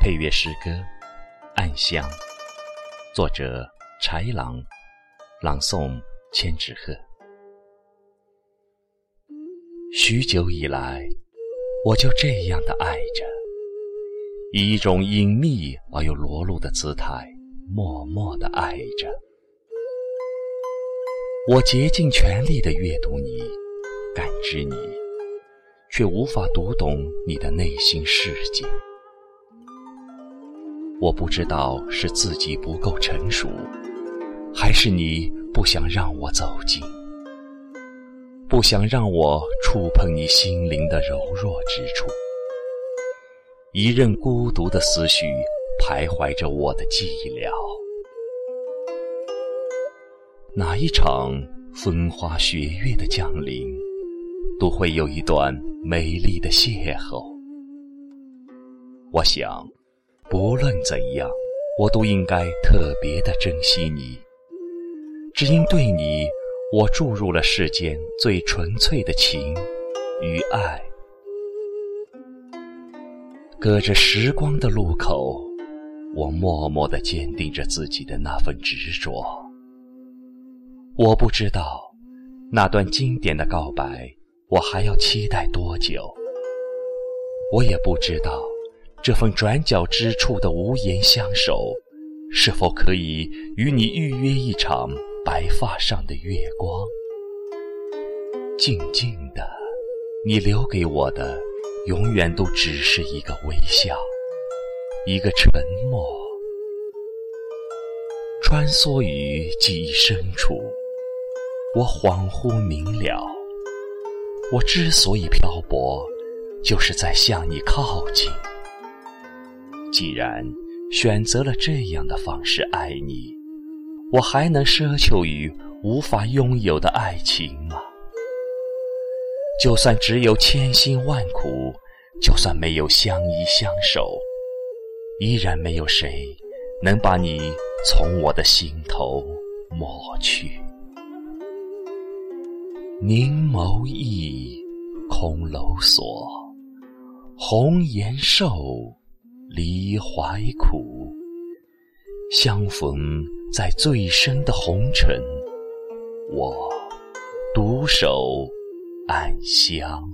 配乐诗歌《暗香》，作者柴郎，朗诵千纸鹤。许久以来，我就这样的爱着，以一种隐秘而又裸露的姿态，默默的爱着。我竭尽全力的阅读你，感知你，却无法读懂你的内心世界。我不知道是自己不够成熟，还是你不想让我走近。不想让我触碰你心灵的柔弱之处，一任孤独的思绪徘徊着我的寂寥。哪一场风花雪月的降临，都会有一段美丽的邂逅。我想，不论怎样，我都应该特别的珍惜你，只因对你。我注入了世间最纯粹的情与爱，隔着时光的路口，我默默的坚定着自己的那份执着。我不知道那段经典的告白，我还要期待多久。我也不知道这份转角之处的无言相守，是否可以与你预约一场。白发上的月光，静静的，你留给我的，永远都只是一个微笑，一个沉默。穿梭于记忆深处，我恍惚明了，我之所以漂泊，就是在向你靠近。既然选择了这样的方式爱你。我还能奢求于无法拥有的爱情吗？就算只有千辛万苦，就算没有相依相守，依然没有谁能把你从我的心头抹去。凝眸意，空楼锁，红颜瘦，离怀苦。相逢在最深的红尘，我独守暗香。